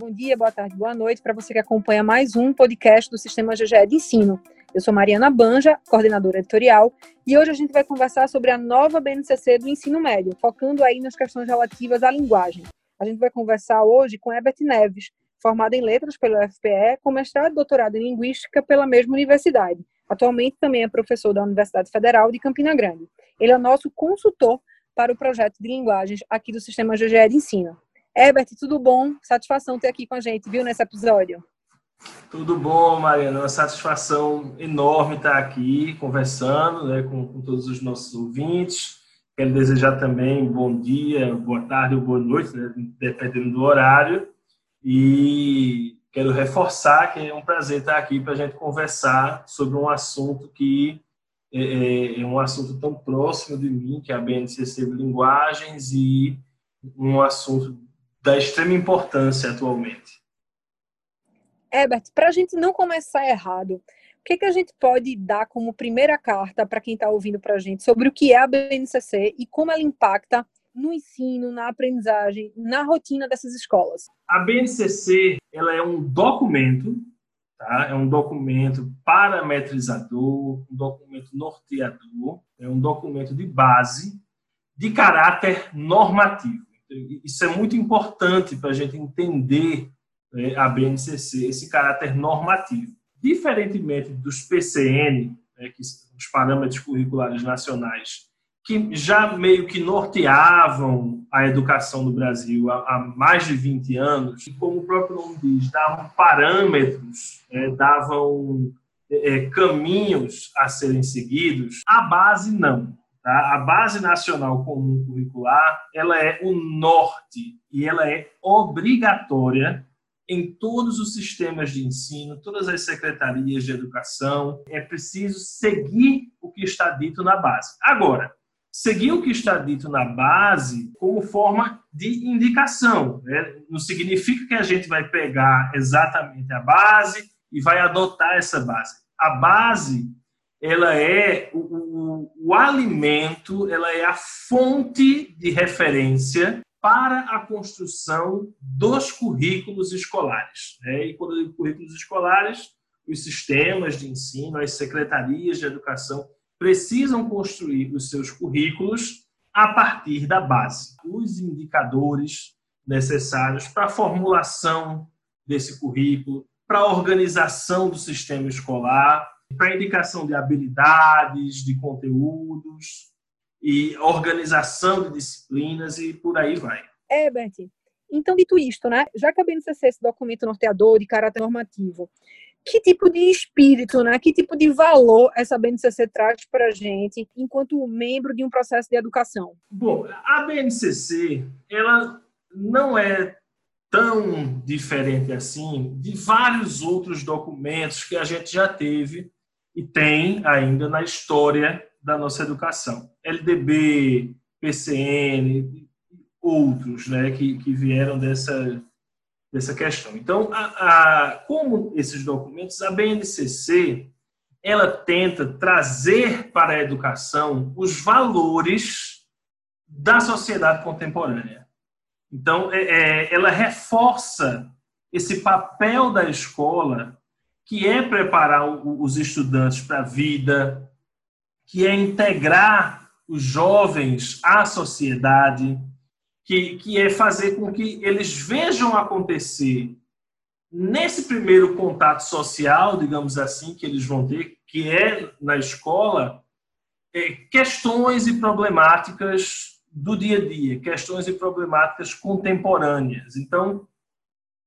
Bom dia, boa tarde, boa noite para você que acompanha mais um podcast do Sistema GGE de Ensino. Eu sou Mariana Banja, coordenadora editorial, e hoje a gente vai conversar sobre a nova BNCC do ensino médio, focando aí nas questões relativas à linguagem. A gente vai conversar hoje com Herbert Neves, formado em letras pelo FPE, com mestrado e doutorado em linguística pela mesma universidade. Atualmente também é professor da Universidade Federal de Campina Grande. Ele é nosso consultor para o projeto de linguagens aqui do Sistema GGE de Ensino. Herbert, tudo bom? Satisfação ter aqui com a gente, viu, nesse episódio. Tudo bom, Mariana. Uma satisfação enorme estar aqui conversando né, com, com, todos os nossos ouvintes. Quero desejar também bom dia, boa tarde ou boa noite, né, dependendo do horário. E quero reforçar que é um prazer estar aqui para a gente conversar sobre um assunto que é, é, é um assunto tão próximo de mim, que é a BNCC de Linguagens, e um assunto da extrema importância atualmente. Herbert, para a gente não começar errado, o que, que a gente pode dar como primeira carta para quem está ouvindo para a gente sobre o que é a BNCC e como ela impacta no ensino, na aprendizagem, na rotina dessas escolas? A BNCC ela é um documento, tá? é um documento parametrizador, um documento norteador, é um documento de base de caráter normativo. Isso é muito importante para a gente entender né, a BNCC, esse caráter normativo. Diferentemente dos PCN, né, que são os parâmetros curriculares nacionais, que já meio que norteavam a educação no Brasil há, mais de 20 anos, e como o próprio nome diz, davam parâmetros, é, davam é, caminhos a serem seguidos, a base não. Tá? A Base Nacional Comum Curricular ela é o norte e ela é obrigatória em todos os sistemas de ensino, todas as secretarias de educação. É preciso seguir o que está dito na base. Agora, seguir o que está dito na base como forma de indicação. Né? Não significa que a gente vai pegar exatamente a base e vai adotar essa base. A base ela é o, o, o, alimento, ela é a fonte de referência para a construção dos currículos escolares. Né? E quando eu digo currículos escolares, os sistemas de ensino, as secretarias de educação precisam construir os seus currículos a partir da base, os indicadores necessários para a formulação desse currículo, para a organização do sistema escolar, para indicação de habilidades, de conteúdos e organização de disciplinas e por aí vai. É, Bert. Então, dito isto, né, já que a BNCC é esse documento norteador de caráter normativo, que tipo de espírito, né, que tipo de valor essa BNCC traz para a gente enquanto membro de um processo de educação? Bom, a BNCC, ela não é tão diferente assim de vários outros documentos que a gente já teve e tem ainda na história da nossa educação. LDB, PCN, outros né, que, que vieram dessa, dessa questão. Então, a, a, como esses documentos, a BNCC ela tenta trazer para a educação os valores da sociedade contemporânea. Então, é, é, ela reforça esse papel da escola que é preparar os estudantes para a vida, que é integrar os jovens à sociedade, que, que é fazer com que eles vejam acontecer nesse primeiro contato social, digamos assim, que eles vão ter, que é na escola, é, questões e problemáticas do dia a dia, questões e problemáticas contemporâneas. Então,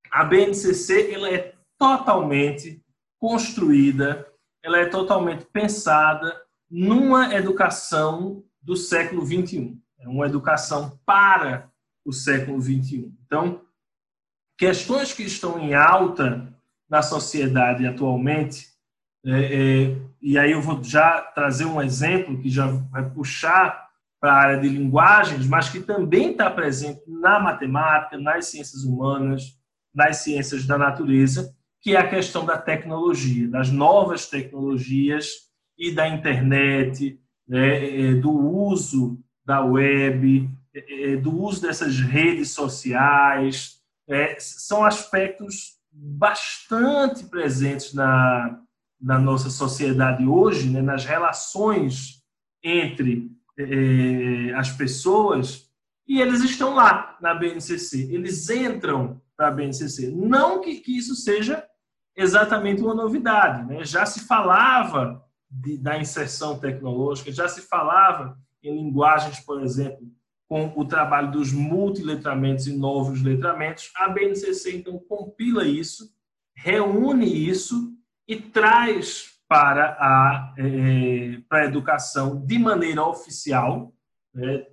a BNCC ela é totalmente construída, ela é totalmente pensada numa educação do século 21. É uma educação para o século 21. Então, questões que estão em alta na sociedade atualmente, é, é, e aí eu vou já trazer um exemplo que já vai puxar para a área de linguagens, mas que também está presente na matemática, nas ciências humanas, nas ciências da natureza, que é a questão da tecnologia, das novas tecnologias e da internet, né, é, do uso da web, é, é, do uso dessas redes sociais, é, são aspectos bastante presentes na, na nossa sociedade hoje, né, nas relações entre é, as pessoas, e eles estão lá na BNCC, eles entram para a BNCC. Não que, que isso seja exatamente uma novidade, né? já se falava de, da inserção tecnológica, já se falava em linguagens, por exemplo, com o trabalho dos multiletramentos e novos letramentos. A BNCC, então, compila isso, reúne isso e traz para a, é, para a educação de maneira oficial, né,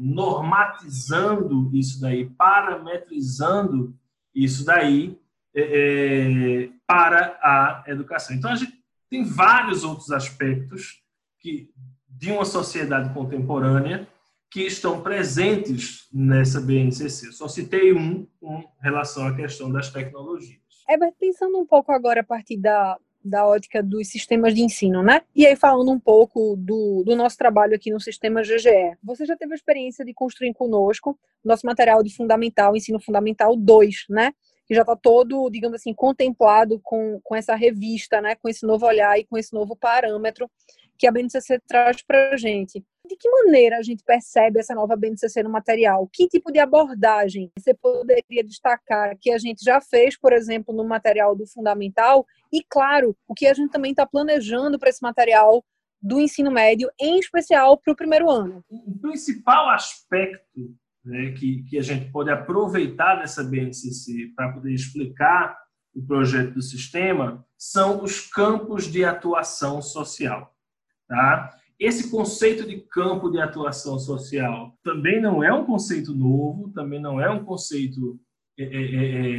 normatizando isso daí, parametrizando isso daí é, para a educação. Então, a gente tem vários outros aspectos que, de uma sociedade contemporânea que estão presentes nessa BNCC. Só citei um com relação à questão das tecnologias. Herbert, pensando um pouco agora a partir da, da ótica dos sistemas de ensino, né? E aí falando um pouco do, do nosso trabalho aqui no sistema GGE. Você já teve a experiência de construir conosco nosso material de fundamental, ensino fundamental 2, né? Que já está todo, digamos assim, contemplado com, com essa revista, né? Com esse novo olhar e com esse novo parâmetro que a BNCC traz para a gente. De que maneira a gente percebe essa nova BNCC no material? Que tipo de abordagem você poderia destacar que a gente já fez, por exemplo, no material do fundamental? E, claro, o que a gente também está planejando para esse material do ensino médio, em especial para o primeiro ano? O principal aspecto né, que, que a gente pode aproveitar dessa BNCC para poder explicar o projeto do sistema são os campos de atuação social. Tá? Esse conceito de campo de atuação social também não é um conceito novo, também não é um conceito é, é, é,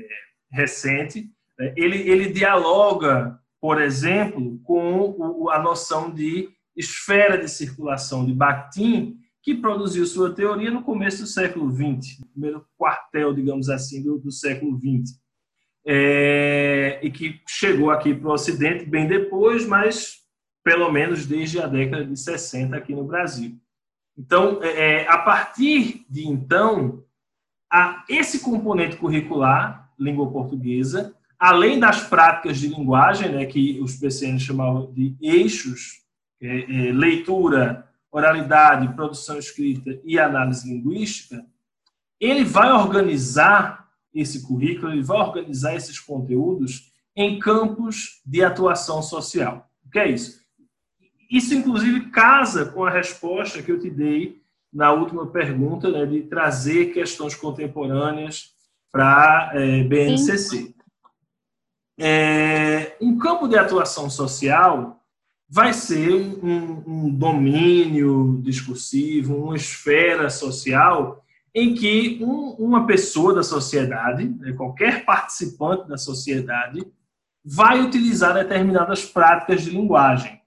é recente. Ele, ele dialoga, por exemplo, com o, a noção de esfera de circulação de Bakhtin, que produziu sua teoria no começo do século XX, primeiro quartel, digamos assim, do, do século XX. É, e que chegou aqui para o Ocidente bem depois, mas pelo menos desde a década de 60 aqui no Brasil. Então, é, é, a partir de então, a, esse componente curricular, língua portuguesa, além das práticas de linguagem, né, que os PCN chamavam de eixos, é, é, leitura, oralidade, produção escrita e análise linguística, ele vai organizar esse currículo, ele vai organizar esses conteúdos em campos de atuação social. O que é isso? Isso, inclusive, casa com a resposta que eu te dei na última pergunta, né, de trazer questões contemporâneas para é, BNCC. É, um campo de atuação social vai ser um, um, domínio discursivo, uma esfera social em que um, uma pessoa da sociedade, né, qualquer participante da sociedade, vai utilizar determinadas práticas de linguagem.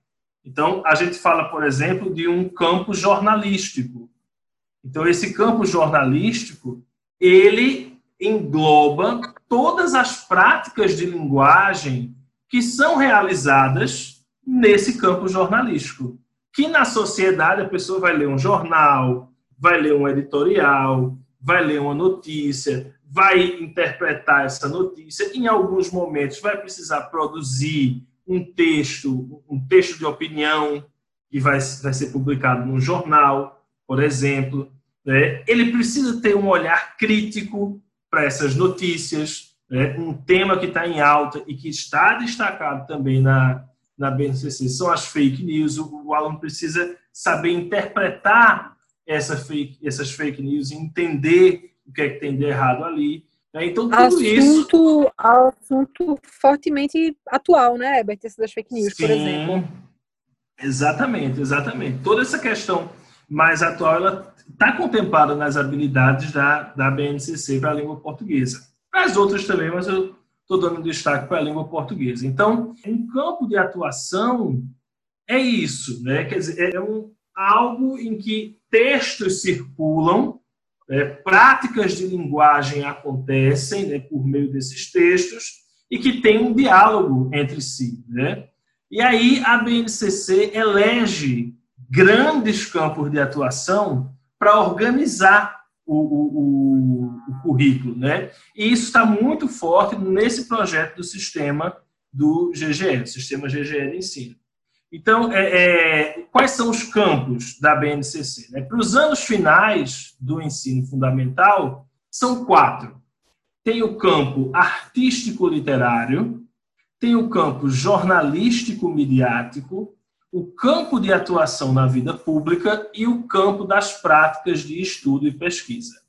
Então, a gente fala, por exemplo, de um campo jornalístico. Então, esse campo jornalístico, ele engloba todas as práticas de linguagem que são realizadas nesse campo jornalístico. Que na sociedade a pessoa vai ler um jornal, vai ler um editorial, vai ler uma notícia, vai interpretar essa notícia, em alguns momentos vai precisar produzir um texto, um texto de opinião que vai, vai ser publicado num jornal, por exemplo. Né? Ele precisa ter um olhar crítico para essas notícias, né? um tema que está em alta e que está destacado também na, na BNCC são as fake news. O, aluno precisa saber interpretar essa fake, essas fake news entender o que é que tem de errado ali. Né? Então, tudo assunto, isso. Assunto fortemente atual, né, Herbert? Esse das fake news, Sim, por exemplo. Exatamente, exatamente. Toda essa questão mais atual, ela está contemplada nas habilidades da, da BNCC para a língua portuguesa. As outras também, mas eu estou dando destaque para a língua portuguesa. Então, um campo de atuação é isso, né? Quer dizer, é um, algo em que textos circulam é, práticas de linguagem acontecem né, por meio desses textos e que tem um diálogo entre si. Né? E aí a BNCC elege grandes campos de atuação para organizar o, o, o, currículo, né? E isso está muito forte nesse projeto do sistema do GGE, Sistema GGE de Ensino. Então, é, é, quais são os campos da BNCC? Né? Para os anos finais do ensino fundamental, são quatro. Tem o campo artístico-literário, tem o campo jornalístico-midiático, o campo de atuação na vida pública e o campo das práticas de estudo e pesquisa.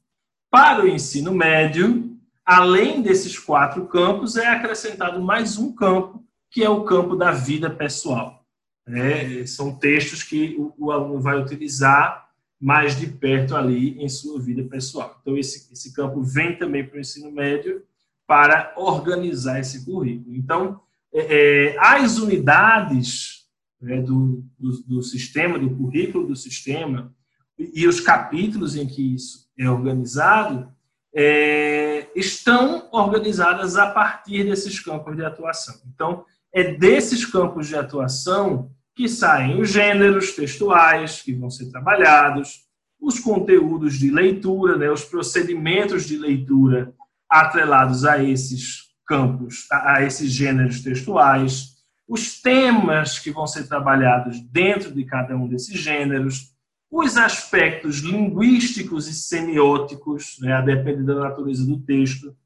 Para o ensino médio, além desses quatro campos, é acrescentado mais um campo, que é o campo da vida pessoal. É, são textos que o, o, aluno vai utilizar mais de perto ali em sua vida pessoal. Então, esse, esse campo vem também para o ensino médio para organizar esse currículo. Então, é, é as unidades né, do, do, do sistema, do currículo do sistema, e os capítulos em que isso é organizado, é, estão organizadas a partir desses campos de atuação. Então, é desses campos de atuação que saem os gêneros textuais que vão ser trabalhados, os conteúdos de leitura, né, os procedimentos de leitura atrelados a esses campos, a, a esses gêneros textuais, os temas que vão ser trabalhados dentro de cada um desses gêneros, os aspectos linguísticos e semióticos, né, a depender da natureza do texto,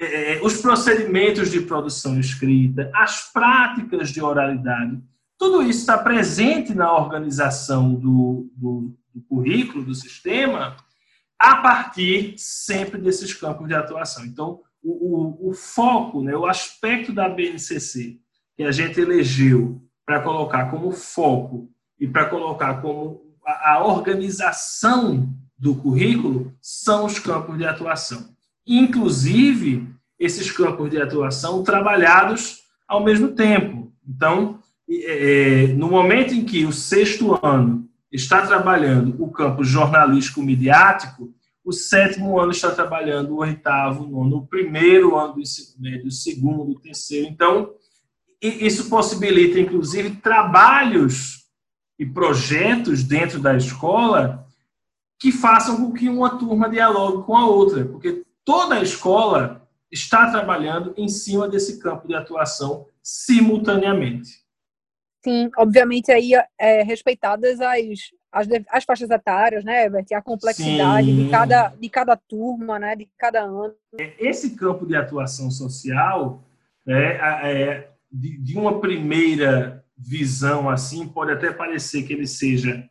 é, é, os procedimentos de produção escrita, as práticas de oralidade, tudo isso está presente na organização do, do, do currículo, do sistema, a partir sempre desses campos de atuação. Então, o, o, o foco, né, o aspecto da BNCC que a gente elegeu para colocar como foco e para colocar como a, organização do currículo são os campos de atuação inclusive esses campos de atuação trabalhados ao mesmo tempo. Então, é, no momento em que o sexto ano está trabalhando o campo jornalístico midiático, o sétimo ano está trabalhando o oitavo, nono, o primeiro ano do ensino médio, o segundo, o terceiro. Então, isso possibilita, inclusive, trabalhos e projetos dentro da escola que façam com que uma turma dialogue com a outra, porque toda a escola está trabalhando em cima desse campo de atuação simultaneamente. Sim, obviamente aí é, respeitadas as, as, as faixas etárias, né, Herbert? A complexidade de cada, de cada turma, né, de cada ano. Esse campo de atuação social, né, é, de, de uma primeira visão assim, pode até parecer que ele seja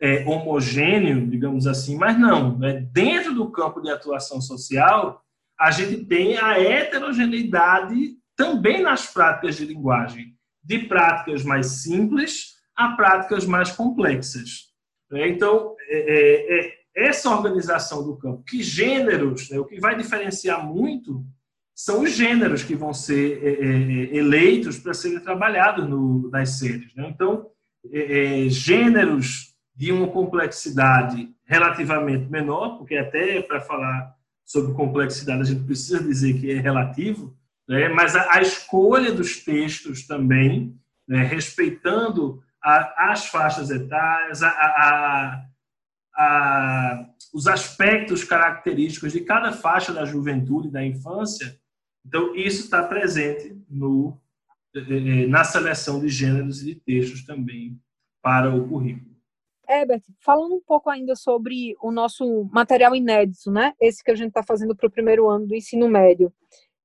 é, homogêneo, digamos assim, mas não. Né? Dentro do campo de atuação social, a gente tem a heterogeneidade também nas práticas de linguagem, de práticas mais simples a práticas mais complexas. Né? Então, é, é, é, essa organização do campo, que gêneros, né? o que vai diferenciar muito são os gêneros que vão ser é, é, eleitos para serem trabalhados no, nas séries. Né? Então, gêneros de uma complexidade relativamente menor, porque até para falar sobre complexidade a gente precisa dizer que é relativo, né? mas a, a escolha dos textos também, né? respeitando a, as faixas etárias, a, os aspectos característicos de cada faixa da juventude da infância, então isso está presente no, eh, eh, na seleção de gêneros e de textos também para o currículo. Herbert, falando um pouco ainda sobre o nosso material inédito, né? Esse que a gente está fazendo para o primeiro ano do ensino médio.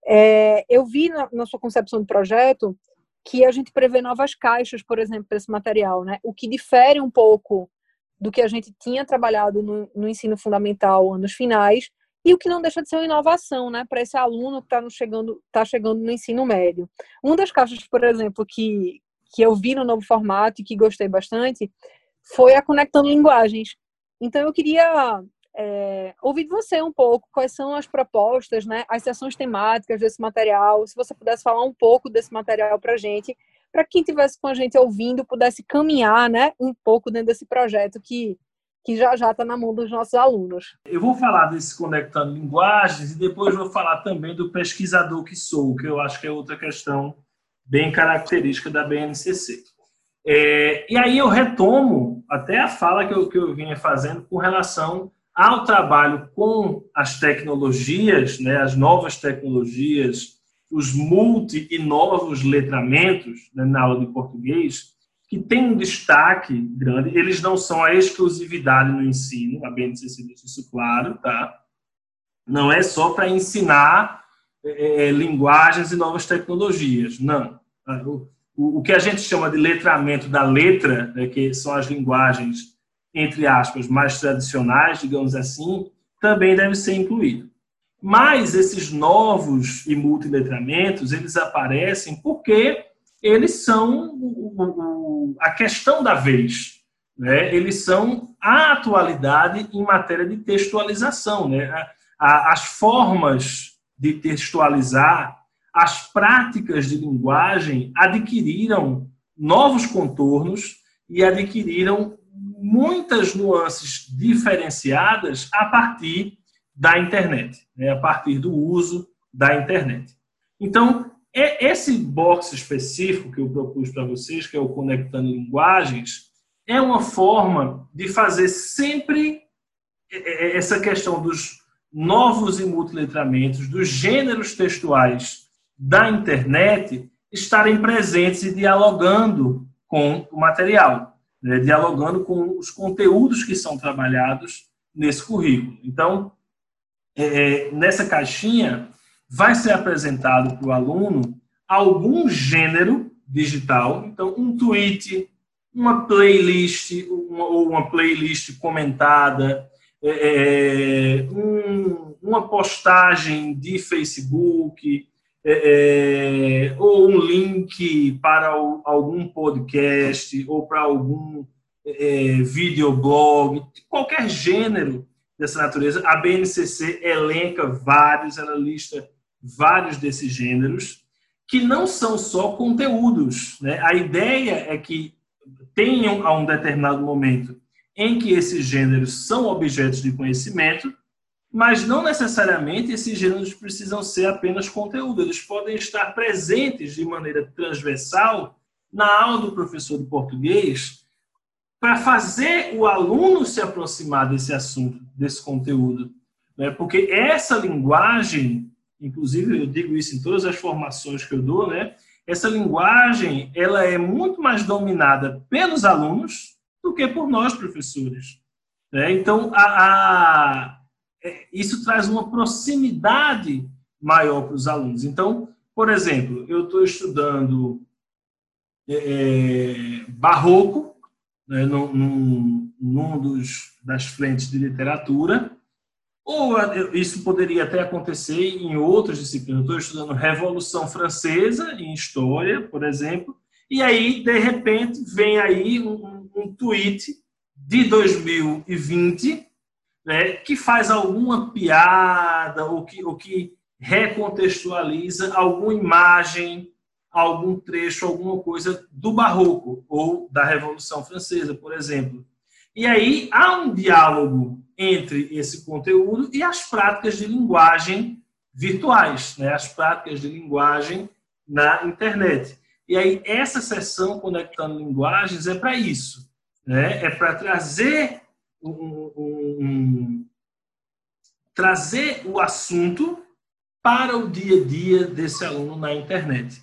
É, eu vi na, na, sua concepção do projeto que a gente prevê novas caixas, por exemplo, para esse material, né? O que difere um pouco do que a gente tinha trabalhado no, no ensino fundamental anos finais e o que não deixa de ser uma inovação, né, para esse aluno que está chegando, tá chegando no ensino médio. Uma das caixas, por exemplo, que, que eu vi no novo formato e que gostei bastante foi a Conectando Linguagens. Então, eu queria é, ouvir de você um pouco quais são as propostas, né, as sessões temáticas desse material, se você pudesse falar um pouco desse material para a gente, para quem estivesse com a gente ouvindo pudesse caminhar né, um pouco dentro desse projeto que, que já já está na mão dos nossos alunos. Eu vou falar desse Conectando Linguagens e depois vou falar também do pesquisador que sou, que eu acho que é outra questão bem característica da BNCC. É, e aí eu retomo até a fala que eu, que eu vinha fazendo com relação ao trabalho com as tecnologias, né, as novas tecnologias, os multi e novos letramentos né, na aula de português, que tem um destaque grande. Eles não são a exclusividade no ensino, a BNCC deixa isso claro, tá? Não é só para ensinar é, é, linguagens e novas tecnologias, não. O, o, que a gente chama de letramento da letra, né, que são as linguagens entre aspas, mais tradicionais, digamos assim, também deve ser incluído. Mas esses novos e multiletramentos, eles aparecem porque eles são a questão da vez. Né? Eles são a atualidade em matéria de textualização. Né? As formas de textualizar, as práticas de linguagem adquiriram novos contornos e adquiriram muitas nuances diferenciadas a partir da internet, né? a partir do uso da internet. Então, esse box específico que eu propus para vocês, que é o Conectando Linguagens, é uma forma de fazer sempre essa questão dos novos e multiletramentos, dos gêneros textuais da internet estarem presentes e dialogando com o material né, dialogando com os conteúdos que são trabalhados nesse currículo. Então, é, nessa caixinha, vai ser apresentado para o aluno algum gênero digital, então, um tweet, uma playlist, uma, ou uma playlist comentada, é, é um, uma postagem de Facebook, é, é, ou um link para o, algum podcast ou para algum é, videoblog, qualquer gênero dessa natureza, a BNCC elenca vários, ela lista vários desses gêneros, que não são só conteúdos. Né? A ideia é que tenham, a um determinado momento, em que esses gêneros são objetos de conhecimento, mas não necessariamente esses gêneros precisam ser apenas conteúdo, eles podem estar presentes de maneira transversal na aula do professor de português para fazer o aluno se aproximar desse assunto, desse conteúdo. Né? Porque essa linguagem, inclusive eu digo isso em todas as formações que eu dou, né? essa linguagem ela é muito mais dominada pelos alunos do que por nós, professores. Né? Então, a, a é, isso traz uma proximidade maior para os alunos. Então, por exemplo, eu estou estudando é, é, barroco, né, num, num, dos, das frentes de literatura, ou isso poderia até acontecer em outras disciplinas. Estou estudando Revolução Francesa, em História, por exemplo, e aí, de repente, vem aí um, um tweet de 2020 né, que faz alguma piada ou que, ou que recontextualiza alguma imagem, algum trecho, alguma coisa do Barroco ou da Revolução Francesa, por exemplo. E aí há um diálogo entre esse conteúdo e as práticas de linguagem virtuais, né? as práticas de linguagem na internet. E aí essa sessão Conectando Linguagens é para isso, né? é para trazer um, um, um, trazer o assunto para o dia a dia desse aluno na internet.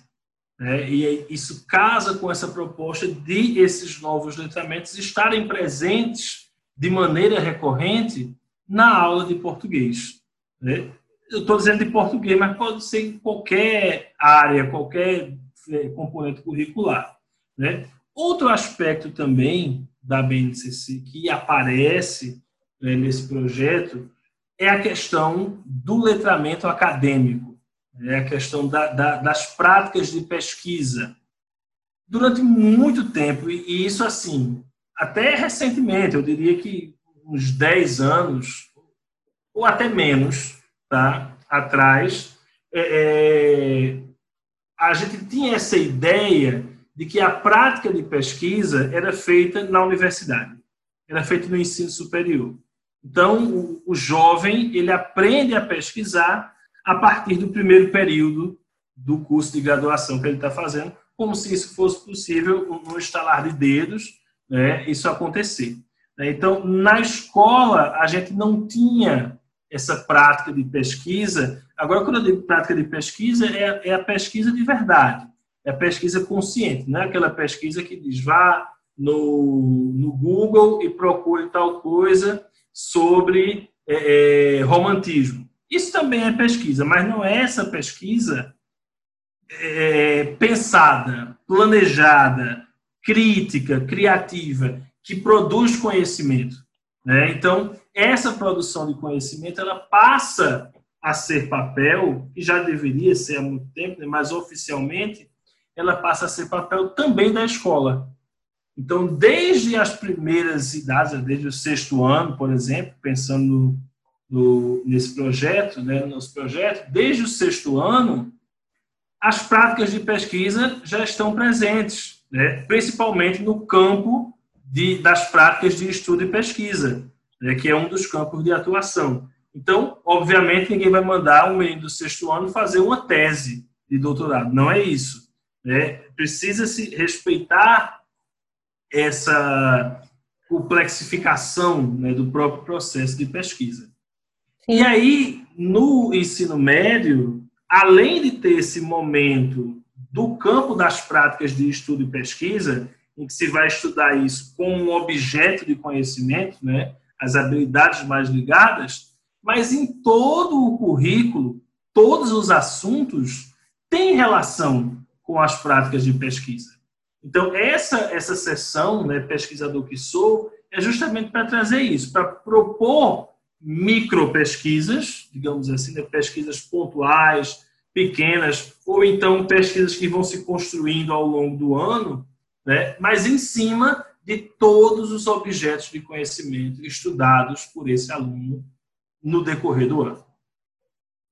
Né? E isso casa com essa proposta de esses novos letramentos estarem presentes de maneira recorrente na aula de português. Né? Eu estou dizendo de português, mas pode ser em qualquer área, qualquer é, componente curricular. Né? Outro aspecto também da BNCC que aparece né, nesse projeto é a questão do letramento acadêmico, é a questão da, da, das práticas de pesquisa. Durante muito tempo, e isso assim, até recentemente, eu diria que uns 10 anos, ou até menos, tá, atrás, é, é, a gente tinha essa ideia de que a prática de pesquisa era feita na universidade, era feita no ensino superior. Então, o, o jovem ele aprende a pesquisar a partir do primeiro período do curso de graduação que ele está fazendo, como se isso fosse possível, no estalar de dedos, né, isso acontecer. Né? Então, na escola, a gente não tinha essa prática de pesquisa. Agora, quando eu digo prática de pesquisa, é, é a pesquisa de verdade, é a pesquisa consciente, não é aquela pesquisa que diz vá no, no Google e procure tal coisa sobre é, é, romantismo. Isso também é pesquisa, mas não é essa pesquisa é, pensada, planejada, crítica, criativa, que produz conhecimento. Né? Então, essa produção de conhecimento ela passa a ser papel, que já deveria ser há muito tempo, né? mas oficialmente ela passa a ser papel também da escola. Então, desde as primeiras idades, desde o sexto ano, por exemplo, pensando no, nesse projeto, né, no nosso projeto, desde o sexto ano, as práticas de pesquisa já estão presentes, né, principalmente no campo de, das práticas de estudo e pesquisa, né, que é um dos campos de atuação. Então, obviamente, ninguém vai mandar um menino do sexto ano fazer uma tese de doutorado. Não é isso. Né? Precisa-se respeitar essa complexificação né, do próprio processo de pesquisa. E aí, no ensino médio, além de ter esse momento do campo das práticas de estudo e pesquisa, em que se vai estudar isso como um objeto de conhecimento, né, as habilidades mais ligadas, mas em todo o currículo, todos os assuntos têm relação com as práticas de pesquisa. Então, essa, essa sessão, né, pesquisador que sou, é justamente para trazer isso, para propor micro pesquisas, digamos assim, né, pesquisas pontuais, pequenas, ou então pesquisas que vão se construindo ao longo do ano, né, mas em cima de todos os objetos de conhecimento estudados por esse aluno no decorrer do ano.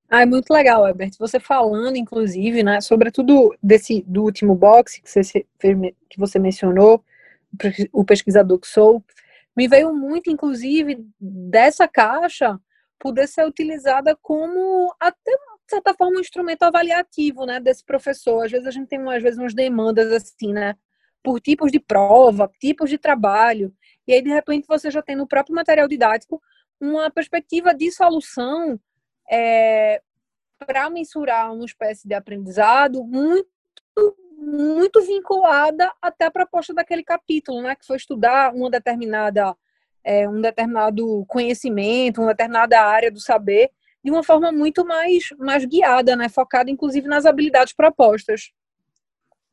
Ah, é muito legal, Herbert. Você falando, inclusive, né, sobretudo desse do último box que você, que você mencionou, o pesquisador que sou, me veio muito, inclusive, dessa caixa poder ser utilizada como até certa forma um instrumento avaliativo, né, desse professor. Às vezes a gente tem às vezes umas demandas assim, né, por tipos de prova, tipos de trabalho, e aí de repente você já tem no próprio material didático uma perspectiva de solução é, para mensurar uma espécie de aprendizado muito muito vinculada até a proposta daquele capítulo, né, que foi estudar uma determinada é, um determinado conhecimento, uma determinada área do saber de uma forma muito mais mais guiada, né, focada inclusive nas habilidades propostas.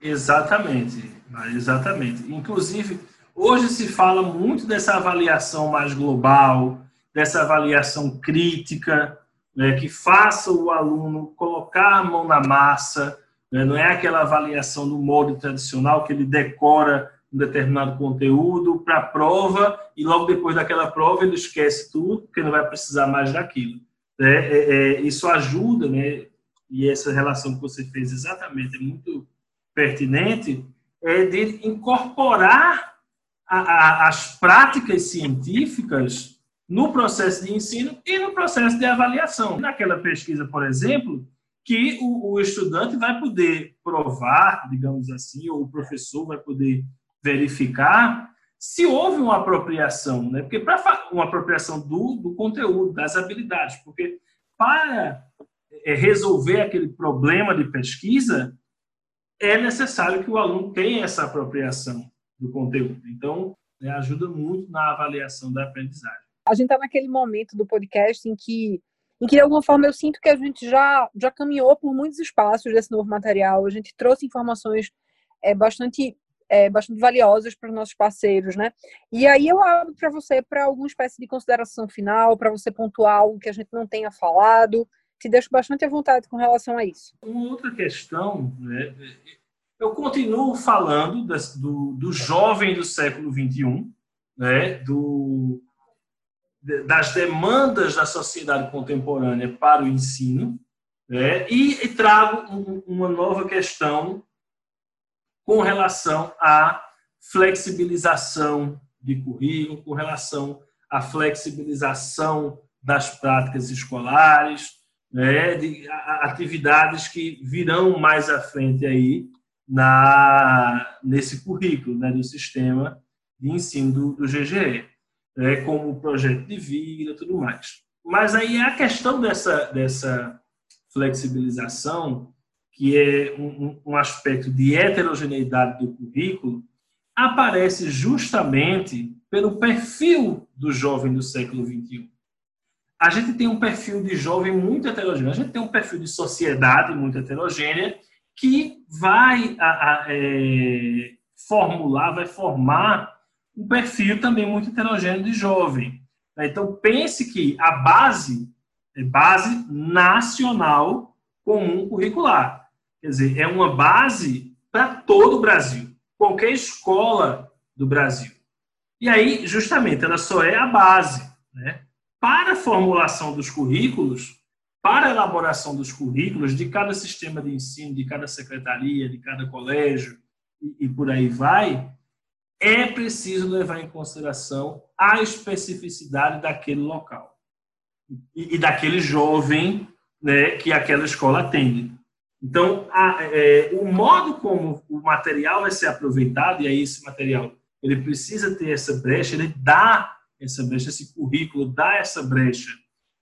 Exatamente, exatamente. Inclusive hoje se fala muito dessa avaliação mais global, dessa avaliação crítica, né, que faça o aluno colocar a mão na massa, né, não é aquela avaliação do modo tradicional que ele decora um determinado conteúdo para a prova e logo depois daquela prova ele esquece tudo, porque não vai precisar mais daquilo. Né? É, é, isso ajuda, né? e essa relação que você fez exatamente é muito pertinente, é de incorporar a, a, as práticas científicas no processo de ensino e no processo de avaliação. Naquela pesquisa, por exemplo, que o, o, estudante vai poder provar, digamos assim, ou o professor vai poder verificar se houve uma apropriação, né? Porque para uma apropriação do, do conteúdo, das habilidades, porque para é, resolver aquele problema de pesquisa é necessário que o aluno tenha essa apropriação do conteúdo. Então, né, ajuda muito na avaliação da aprendizagem a gente está naquele momento do podcast em que, em que, de alguma forma, eu sinto que a gente já, já caminhou por muitos espaços desse novo material, a gente trouxe informações é, bastante, é, bastante valiosas para os nossos parceiros, né? E aí eu abro para você para alguma espécie de consideração final, para você pontuar algo que a gente não tenha falado, te deixo bastante à vontade com relação a isso. Uma outra questão, né? eu continuo falando das, do, do jovem do século XXI, né? do, das demandas da sociedade contemporânea para o ensino, né? e, e, trago um, uma nova questão com relação à flexibilização de currículo, com relação à flexibilização das práticas escolares, né? de atividades que virão mais à frente aí na, nesse currículo né? do sistema de ensino do, do GGE. né, como o projeto de vida, tudo mais. Mas aí a questão dessa, dessa flexibilização, que é um, um aspecto de heterogeneidade do currículo, aparece justamente pelo perfil do jovem do século XXI. A gente tem um perfil de jovem muito heterogêneo, a gente tem um perfil de sociedade muito heterogênea que vai a, a, é, formular, vai formar um perfil também muito heterogêneo de jovem. Então, pense que a base é base nacional comum curricular. Quer dizer, é uma base para todo o Brasil, qualquer escola do Brasil. E aí, justamente, ela só é a base. Né? Para a formulação dos currículos, para a elaboração dos currículos de cada sistema de ensino, de cada secretaria, de cada colégio e, e por aí vai, é preciso levar em consideração a especificidade daquele local e, e daquele jovem né, que aquela escola atende. Então, a, é, o modo como o material vai ser aproveitado, e aí esse material ele precisa ter essa brecha, ele dá essa brecha, esse currículo dá essa brecha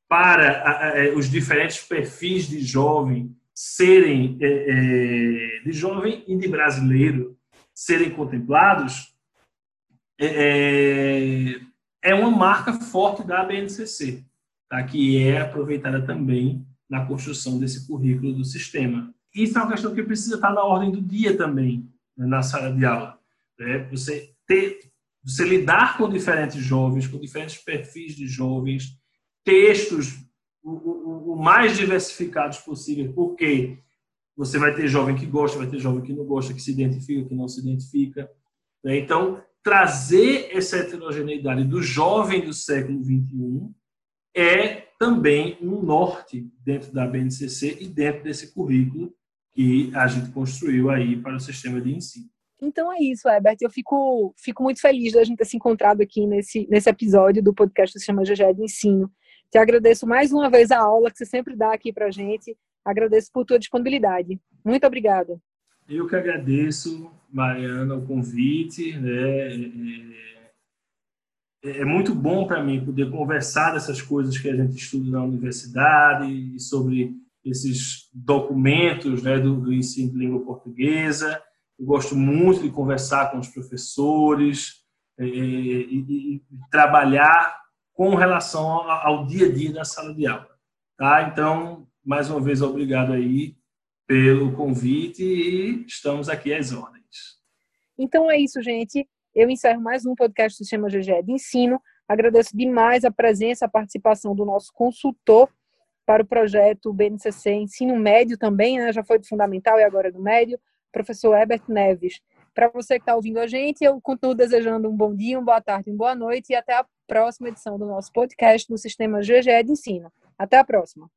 para a, a, os diferentes perfis de jovem serem, é, é, de jovem e de brasileiro, serem contemplados, é, é, é uma marca forte da BNCC, tá? que é aproveitada também na construção desse currículo do sistema. Isso é uma questão que precisa estar na ordem do dia também, né, na sala de aula. Né? Você, ter, você lidar com diferentes jovens, com diferentes perfis de jovens, textos o, o, o mais diversificados possível, porque você vai ter jovem que gosta, vai ter jovem que não gosta, que se identifica, que não se identifica. Né? Então, trazer essa heterogeneidade do jovem do século XXI é também um norte dentro da BNCC e dentro desse currículo que a gente construiu aí para o sistema de ensino. Então é isso, Herbert. Eu fico, fico muito feliz da gente ter se encontrado aqui nesse, nesse episódio do podcast do Sistema GGE de Ensino. Te agradeço mais uma vez a aula que você sempre dá aqui para a gente. Agradeço por tua disponibilidade. Muito obrigada. Eu que agradeço, Mariana, o convite. Né? É, é, é muito bom para mim poder conversar dessas coisas que a gente estuda na universidade e sobre esses documentos né, do, do ensino de língua portuguesa. Eu gosto muito de conversar com os professores é, e, e, trabalhar com relação ao, ao dia a dia da sala de aula. Tá? Então, mais uma vez, obrigado aí pelo convite e estamos aqui às ordens. Então é isso, gente. Eu encerro mais um podcast do Sistema GGE de Ensino. Agradeço demais a presença, a participação do nosso consultor para o projeto BNCC Ensino Médio também, né? já foi do Fundamental e agora do Médio, professor Herbert Neves. Para você que está ouvindo a gente, eu continuo desejando um bom dia, uma boa tarde, uma boa noite e até a próxima edição do nosso podcast do Sistema GGE de Ensino. Até a próxima.